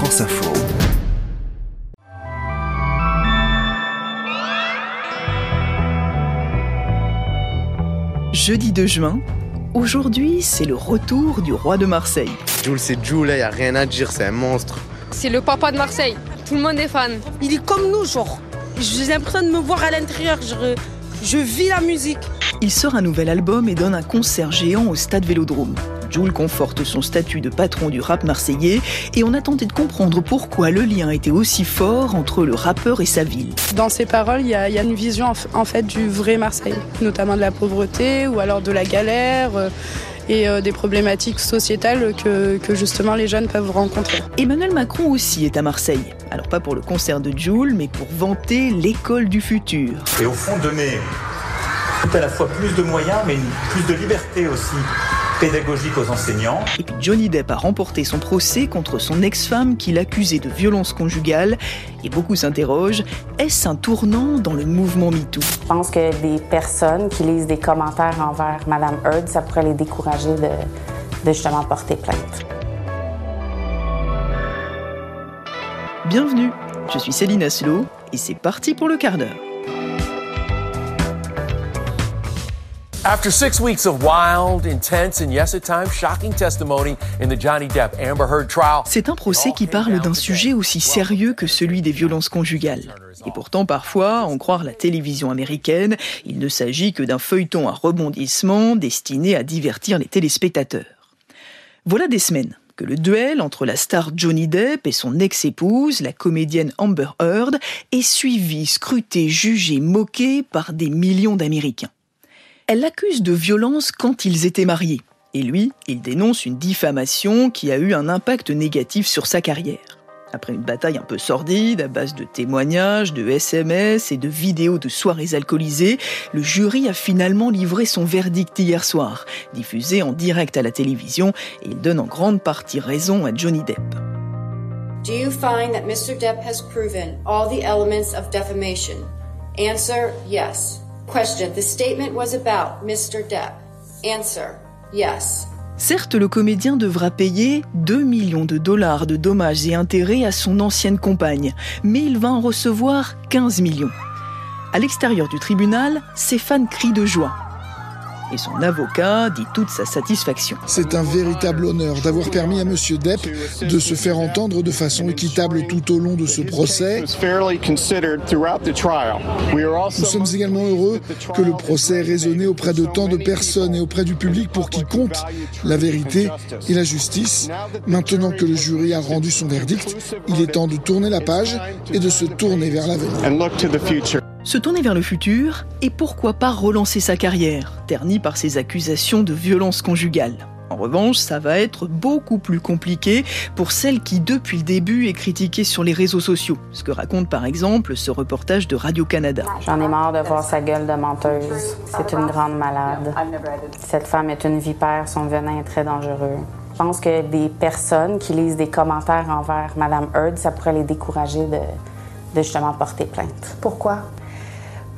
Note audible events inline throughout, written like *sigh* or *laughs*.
France Info. Jeudi 2 juin, aujourd'hui c'est le retour du roi de Marseille. Jules, c'est Jules, il n'y a rien à dire, c'est un monstre. C'est le papa de Marseille. Tout le monde est fan. Il est comme nous, genre. J'ai l'impression de me voir à l'intérieur. Je, je vis la musique. Il sort un nouvel album et donne un concert géant au stade Vélodrome. Jules conforte son statut de patron du rap marseillais et on a tenté de comprendre pourquoi le lien était aussi fort entre le rappeur et sa ville. Dans ses paroles, il y, a une vision en fait du vrai Marseille, notamment de la pauvreté ou alors de la galère euh, et euh, des problématiques sociétales que, que, justement les jeunes peuvent rencontrer. Emmanuel Macron aussi est à Marseille. Alors pas pour le concert de Jules, mais pour vanter l'école du futur. Et au fond, donner tout à la fois plus de moyens, mais plus de liberté aussi pédagogique aux enseignants. Et puis Johnny Depp a remporté son procès contre son ex-femme qui l'accusait de violence conjugale. Et beaucoup s'interrogent, est-ce un tournant dans le mouvement MeToo? Je pense que des personnes qui lisent des commentaires envers Madame Heard, ça pourrait les décourager de, de justement porter plainte. Bienvenue, je suis Céline Aslo et c'est parti pour le quart d'heure. After six weeks of wild, intense, and yes, at times shocking testimony in the Johnny Depp Amber Heard trial. C'est un procès qui parle d'un sujet aussi sérieux que celui des violences conjugales. Et pourtant, parfois, en croire la télévision américaine, il ne s'agit que d'un feuilleton à rebondissement destiné à divertir les téléspectateurs. Voilà des semaines que le duel entre la star Johnny Depp et son ex-épouse, la comédienne Amber Heard, est suivi, scruté, jugé, moqué par des millions d'Américains. Elle l'accuse de violence quand ils étaient mariés. Et lui, il dénonce une diffamation qui a eu un impact négatif sur sa carrière. Après une bataille un peu sordide, à base de témoignages, de SMS et de vidéos de soirées alcoolisées, le jury a finalement livré son verdict hier soir, diffusé en direct à la télévision, et il donne en grande partie raison à Johnny Depp. Do you find that Mr. Depp has proven all the elements of defamation? Answer, yes. Question. The statement was about Mr. Depp. Answer. Yes. Certes, le comédien devra payer 2 millions de dollars de dommages et intérêts à son ancienne compagne, mais il va en recevoir 15 millions. À l'extérieur du tribunal, ses fans crient de joie et son avocat dit toute sa satisfaction. C'est un véritable honneur d'avoir permis à M. Depp de se faire entendre de façon équitable tout au long de ce procès. Nous sommes également heureux que le procès ait résonné auprès de tant de personnes et auprès du public pour qui compte la vérité et la justice. Maintenant que le jury a rendu son verdict, il est temps de tourner la page et de se tourner vers l'avenir. Se tourner vers le futur et pourquoi pas relancer sa carrière, ternie par ses accusations de violence conjugale. En revanche, ça va être beaucoup plus compliqué pour celle qui, depuis le début, est critiquée sur les réseaux sociaux. Ce que raconte par exemple ce reportage de Radio-Canada. J'en ai marre de voir sa gueule de menteuse. C'est une grande malade. Cette femme est une vipère, son venin est très dangereux. Je pense que des personnes qui lisent des commentaires envers Madame Heard, ça pourrait les décourager de, de justement porter plainte. Pourquoi?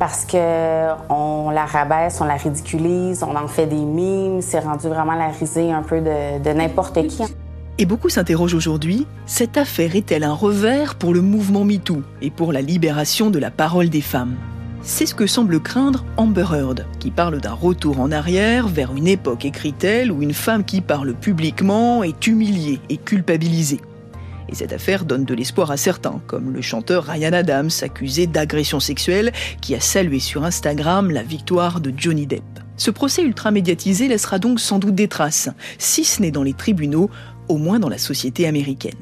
Parce qu'on la rabaisse, on la ridiculise, on en fait des mimes, c'est rendu vraiment la risée un peu de, de n'importe qui. Et beaucoup s'interrogent aujourd'hui, cette affaire est-elle un revers pour le mouvement MeToo et pour la libération de la parole des femmes? C'est ce que semble craindre Amber Heard, qui parle d'un retour en arrière vers une époque, écrit-elle, où une femme qui parle publiquement est humiliée et culpabilisée. Et cette affaire donne de l'espoir à certains, comme le chanteur Ryan Adams, accusé d'agression sexuelle, qui a salué sur Instagram la victoire de Johnny Depp. Ce procès ultra médiatisé laissera donc sans doute des traces, si ce n'est dans les tribunaux, au moins dans la société américaine.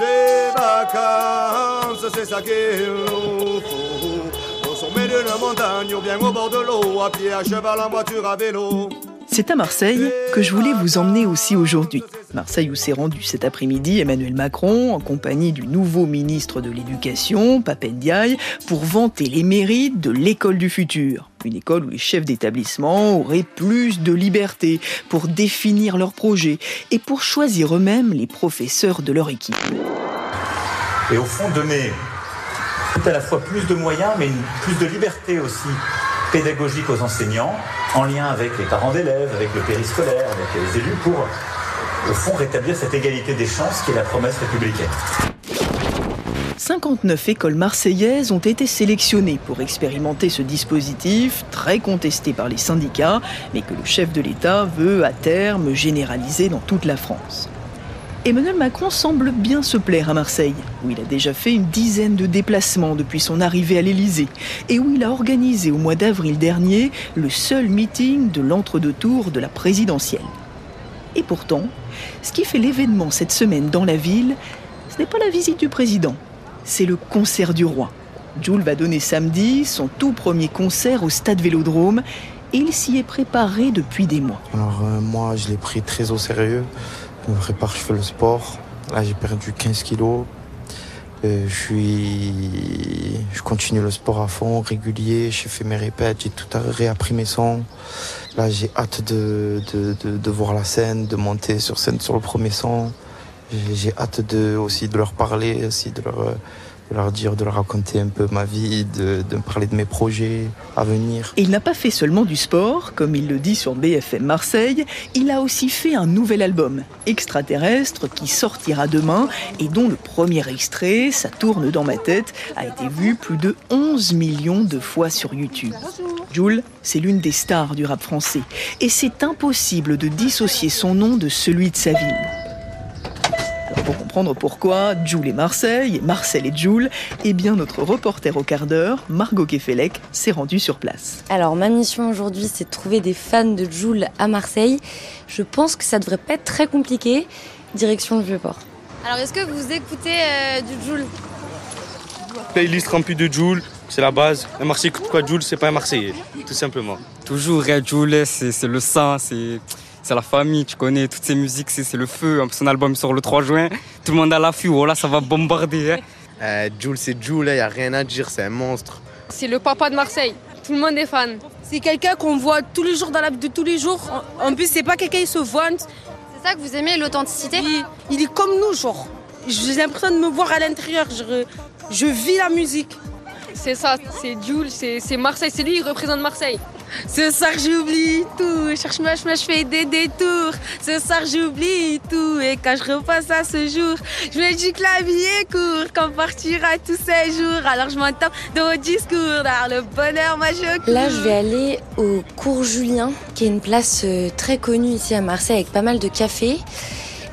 Des vacances, c'est ça c'est à Marseille que je voulais vous emmener aussi aujourd'hui. Marseille où s'est rendu cet après-midi Emmanuel Macron en compagnie du nouveau ministre de l'Éducation, Papendiaï, pour vanter les mérites de l'école du futur. Une école où les chefs d'établissement auraient plus de liberté pour définir leurs projets et pour choisir eux-mêmes les professeurs de leur équipe. Et au fond, donner tout à la fois plus de moyens, mais une, plus de liberté aussi pédagogique aux enseignants, en lien avec les parents d'élèves, avec le périscolaire, avec les élus, pour au fond rétablir cette égalité des chances qui est la promesse républicaine. 59 écoles marseillaises ont été sélectionnées pour expérimenter ce dispositif, très contesté par les syndicats, mais que le chef de l'État veut à terme généraliser dans toute la France. Emmanuel Macron semble bien se plaire à Marseille, où il a déjà fait une dizaine de déplacements depuis son arrivée à l'Élysée, et où il a organisé au mois d'avril dernier le seul meeting de l'entre-deux tours de la présidentielle. Et pourtant, ce qui fait l'événement cette semaine dans la ville, ce n'est pas la visite du président, c'est le concert du roi. Jules va donner samedi son tout premier concert au stade Vélodrome et il s'y est préparé depuis des mois. Alors euh, moi, je l'ai pris très au sérieux. Je me prépare, je fais le sport. Là, j'ai perdu 15 kilos. Euh, je suis, je continue le sport à fond, régulier. J'ai fait mes répètes, j'ai tout réappris mes sons. Là, j'ai hâte de, de, de, de, voir la scène, de monter sur scène sur le premier son. J'ai hâte de, aussi de leur parler, aussi de leur, de leur dire, de leur raconter un peu ma vie, de, parler de mes projets à venir. Il n'a pas fait seulement du sport, comme il le dit sur BFM Marseille, il a aussi fait un nouvel album, Extraterrestre, qui sortira demain et dont le premier extrait, Ça tourne dans ma tête, a été vu plus de 11 millions de fois sur YouTube. Jules, c'est l'une des stars du rap français, et c'est impossible de dissocier son nom de celui de sa ville. Pour comprendre pourquoi Jules et Marseille, et Marcel et Jules, eh bien notre reporter au quart d'heure, Margot Kefelec, s'est rendue sur place. Alors ma mission aujourd'hui, c'est de trouver des fans de Jules à Marseille. Je pense que ça devrait pas être très compliqué. Direction le Vieux-Port. Alors est-ce que vous écoutez euh, du Jules Playlist remplie de Jules, c'est la base. Un Marseillais écoute quoi Jules, c'est pas un Marseillais, tout simplement. Toujours, hein, Jules, c'est le sang, c'est c'est la famille, tu connais toutes ces musiques, c'est le feu. Son album sort le 3 juin, tout le monde à l'affût, oh là ça va bombarder. Hein. *laughs* Euh, Jules, c'est Jules, il n'y a rien à dire, c'est un monstre. C'est le papa de Marseille, tout le monde est fan. C'est quelqu'un qu'on voit tous les jours dans la vie de tous les jours. En plus, c'est pas quelqu'un qui se vante. C'est ça que vous aimez, l'authenticité? Il, il, est comme nous, genre. J'ai l'impression de me voir à l'intérieur, je, je vis la musique. C'est ça, c'est Jules, c'est Marseille, c'est lui, il représente Marseille. Ce soir j'oublie tout, cherche ma je fais des détours. Ce soir j'oublie tout et quand je repasse à ce jour, je me dis que la vie est courte, qu'on partira tous ces jours. Alors je m'entends dans vos discours, dans le bonheur, moi je Là je vais aller au cours Julien, qui est une place euh, très connue ici à Marseille avec pas mal de cafés.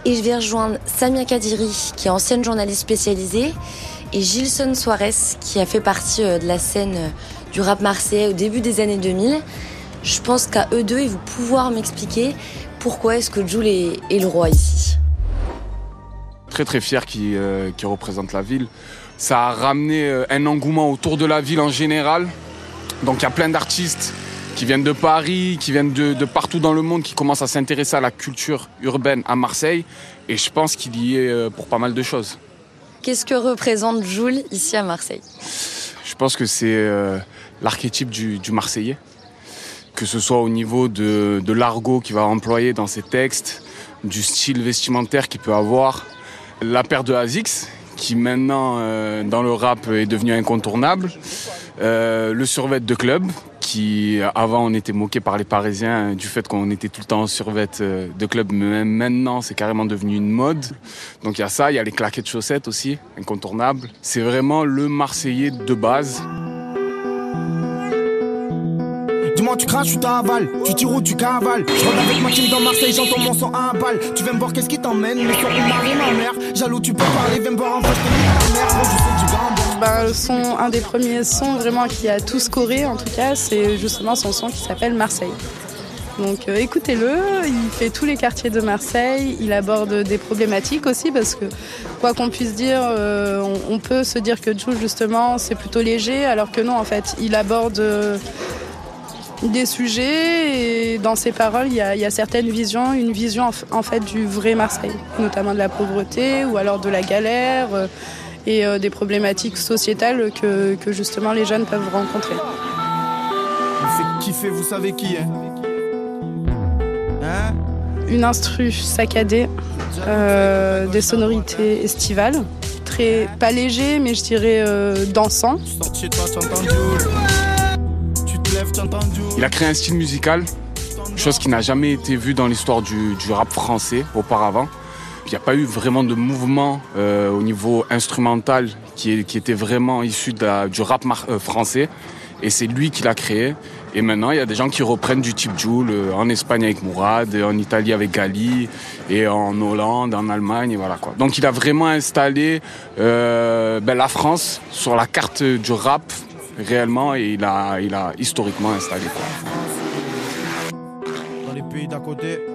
Et je vais rejoindre Samia Kadiri, qui est ancienne journaliste spécialisée, et Gilson Suarez, qui a fait partie euh, de la scène du rap marseillais au début des années 2000. Je pense qu'à eux deux, ils vont pouvoir m'expliquer pourquoi est-ce que Jules est, le roi ici. Très très fier qui, euh, représente la ville. Ça a ramené euh, un engouement autour de la ville en général. Donc il y a plein d'artistes qui viennent de Paris, qui viennent de, partout dans le monde, qui commencent à s'intéresser à la culture urbaine à Marseille. Et je pense qu'il y est euh, pour pas mal de choses. Qu'est-ce que représente Jules ici à Marseille? Je pense que c'est euh, l'archétype du, Marseillais. Que ce soit au niveau de, l'argot qu'il va employer dans ses textes, du style vestimentaire qu'il peut avoir, la paire de Asics, qui maintenant euh, dans le rap est devenu incontournable, euh, le survêt de club, qui avant on était moqué par les Parisiens du fait qu'on était tout le temps en survêt de club, mais maintenant c'est carrément devenu une mode. Donc il y a ça, il y a les claquettes chaussettes aussi, incontournables. C'est vraiment le Marseillais de base. Dis-moi, tu craches ou t'avales? Tu tires ou tu cavales? Je rentre avec ma team dans Marseille, j'entends mon sang à un balle. Tu viens me voir, qu'est-ce qui t'emmène? Mais sur une marée, ma mère. Jaloux, tu peux parler, viens me voir en face, je te la mère. Moi. Bah, un des premiers sons vraiment qui a tout scoré, en tout cas, c'est justement son son qui s'appelle Marseille. Donc euh, écoutez-le, il fait tous les quartiers de Marseille, il aborde des problématiques aussi parce que quoi qu'on puisse dire, euh, on, peut se dire que Jules justement c'est plutôt léger alors que non en fait il aborde euh, des sujets et dans ses paroles il y, a, certaines visions, une vision en fait du vrai Marseille, notamment de la pauvreté ou alors de la galère et euh, des problématiques sociétales que, que, justement les jeunes peuvent rencontrer. Fait kiffer, vous savez qui hein, hein une instru saccadée, euh, des sonorités estivales, très, pas léger, mais je dirais euh, dansant. Il a créé un style musical, chose qui n'a jamais été vue dans l'histoire du, du rap français auparavant. Il n'y a pas eu vraiment de mouvement euh, au niveau instrumental qui, était vraiment issu du rap euh, français. Et c'est lui qui l'a créé. Et maintenant, il y a des gens qui reprennent du type Joule euh, en Espagne avec Mourad, en Italie avec Gali, et en Hollande, en Allemagne, voilà quoi. Donc il a vraiment installé ben, la France sur la carte du rap réellement, et il a, historiquement installé. Dans les pays d'à côté.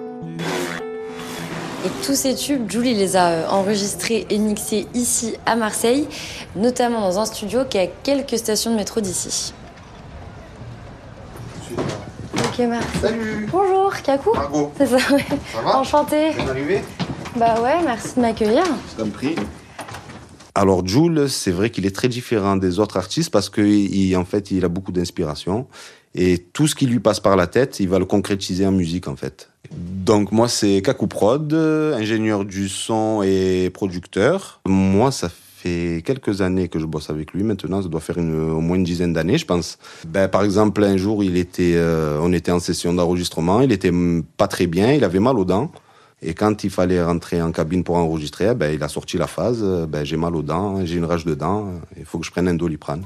Tous ces tubes, Jules, il les a euh, enregistrés et mixés ici à Marseille, notamment dans un studio qui est à quelques stations de métro d'ici. Ok, merci. Salut Bonjour, Kakou Margot. C'est ça, ouais. Ça va? Enchantée. Bien arrivé Bah ouais, merci de m'accueillir. Je t'en prie. Alors Jules, c'est vrai qu'il est très différent des autres artistes parce que il, en fait, il a beaucoup d'inspiration et tout ce qui lui passe par la tête, il va le concrétiser en musique en fait. Donc moi, c'est Kakou Prod, euh, ingénieur du son et producteur. Moi, ça fait quelques années que je bosse avec lui. Maintenant, ça doit faire une, au moins une dizaine d'années, je pense. Ben, par exemple, un jour, il était, euh, on était en session d'enregistrement. Il était pas très bien. Il avait mal aux dents. Et quand il fallait rentrer en cabine pour enregistrer, ben, il a sorti la phase. Ben, j'ai mal aux dents, j'ai une rage de dents. Il faut que je prenne un doliprane.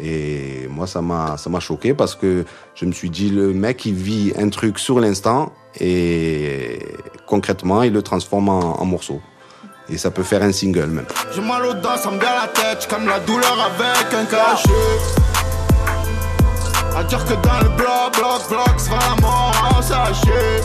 Et moi, ça m'a, ça m'a choqué parce que je me suis dit, le mec, il vit un truc sur l'instant et concrètement, il le transforme en, en morceau. Et ça peut faire un single même. J'ai mal aux dents, ça me vient à la tête, je calme la douleur avec un cachet. À dire que dans le bloc, bloc, bloc, c'est va la mort en sachet.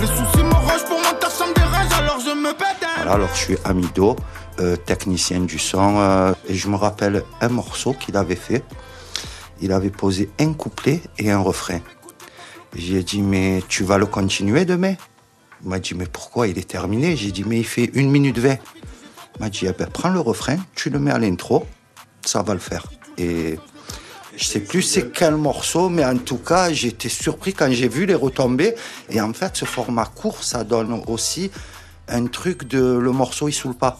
Les soucis me rochent pour mon taf, ça me dérange, alors je me pète Voilà, alors je suis Amido, euh, technicien du son, euh, et je me rappelle un morceau qu'il avait fait. Il avait posé un couplet et un refrain. J'ai dit, mais tu vas le continuer demain? Il m'a dit, mais pourquoi? Il est terminé. J'ai dit, mais il fait une minute vingt. Il m'a dit, eh ben, prends le refrain, tu le mets à l'intro, ça va le faire. Et je sais plus c'est quel morceau, mais en tout cas, j'étais surpris quand j'ai vu les retombées. Et en fait, ce format court, ça donne aussi un truc de le morceau, il saoule pas.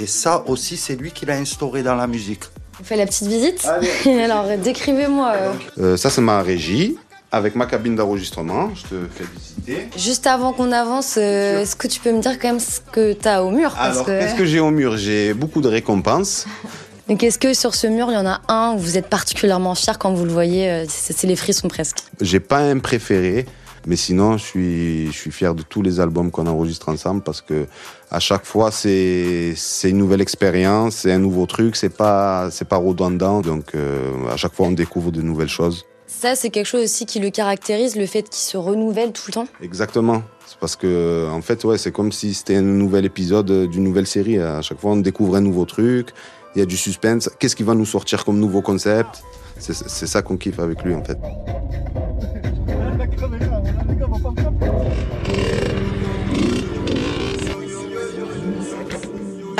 Et ça aussi, c'est lui qui l'a instauré dans la musique. On fait la petite visite *laughs* Alors, décrivez-moi. euh, Euh, ça, c'est ma régie avec ma cabine d'enregistrement. Je te fais visiter. Juste avant qu'on avance, euh, est-ce que tu peux me dire quand même ce que t'as au mur? Parce Alors, que... qu'est-ce que j'ai au mur? J'ai beaucoup de récompenses. *laughs* Donc, est-ce que sur ce mur, il y en a un où vous êtes particulièrement fier quand vous le voyez C'est c'est les frissons presque. J'ai pas un préféré, mais sinon, je suis, je suis fier de tous les albums qu'on enregistre ensemble parce que à chaque fois, c'est, c'est une nouvelle expérience, c'est un nouveau truc, c'est pas, c'est pas redondant. Donc, euh, à chaque fois, on découvre de nouvelles choses. Ça, c'est quelque chose aussi qui le caractérise, le fait qu'il se renouvelle tout le temps. Exactement. C'est parce que, en fait, ouais, c'est comme si c'était un nouvel épisode d'une nouvelle série. À chaque fois, on découvre un nouveau truc. Il y a du suspense. Qu'est-ce qui va nous sortir comme nouveau concept? C'est c'est ça qu'on kiffe avec lui, en fait.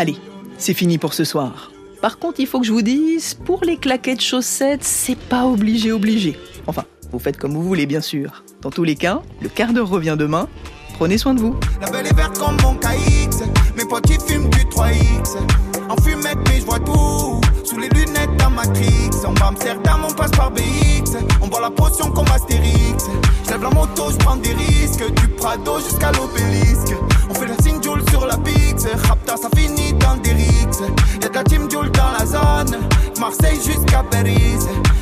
Allez, c'est fini pour ce soir. Par contre, il faut que je vous dise, pour les claquettes chaussettes, c'est pas obligé, obligé. Enfin, vous faites comme vous voulez, bien sûr. Dans tous les cas, le quart d'heure revient demain. Prenez soin de vous. La belle est verte comme mon KX. Mes potes ils fument du 3X. En fumette, mais je vois tout. Sous les lunettes d'un Matrix. Va Amsterdam, on passe par BX. On boit la potion comme Astérix. Je lève la moto, je prends des risques. Du Prado jusqu'à l'obélisque. On fait la signe Pix. Rapta, ça finit dans des rixes. Y'a de la team Joule dans la zone. Marseille jusqu'à Paris.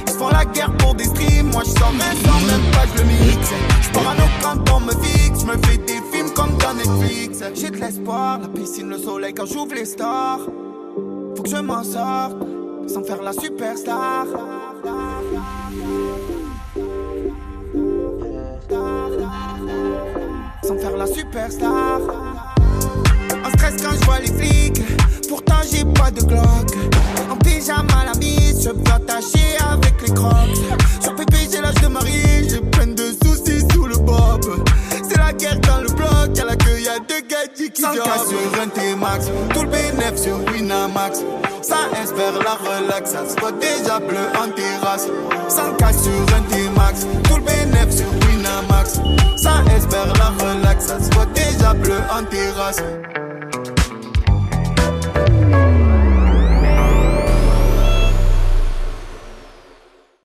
Ils font la guerre pour des streams. Moi, je sors un sans même pas, je le mixe. Je parano quand on me fixe. Je me fais des films comme dans Netflix. J'ai de l'espoir, la piscine, le soleil quand j'ouvre les stars. Faut que je m'en sorte sans faire la superstar. Sans faire la superstar. En stress quand je vois les flics. Pourtant j'ai pas de Glock. En pyjama la mise, je peux attacher avec les crocs. Sur pépé j'ai l'âge de Marie, j'ai plein de soucis sous le bob. C'est la guerre dans le bloc, y'a la queue, y'a deux gadgets qui 100 sur un T-Max, tout le bénéf sur Winamax. Ça espère la relax, ça se voit déjà bleu en terrasse. 100 sur un T-Max, tout le bénéf sur Winamax. Ça espère la relax, ça se voit déjà bleu en terrasse.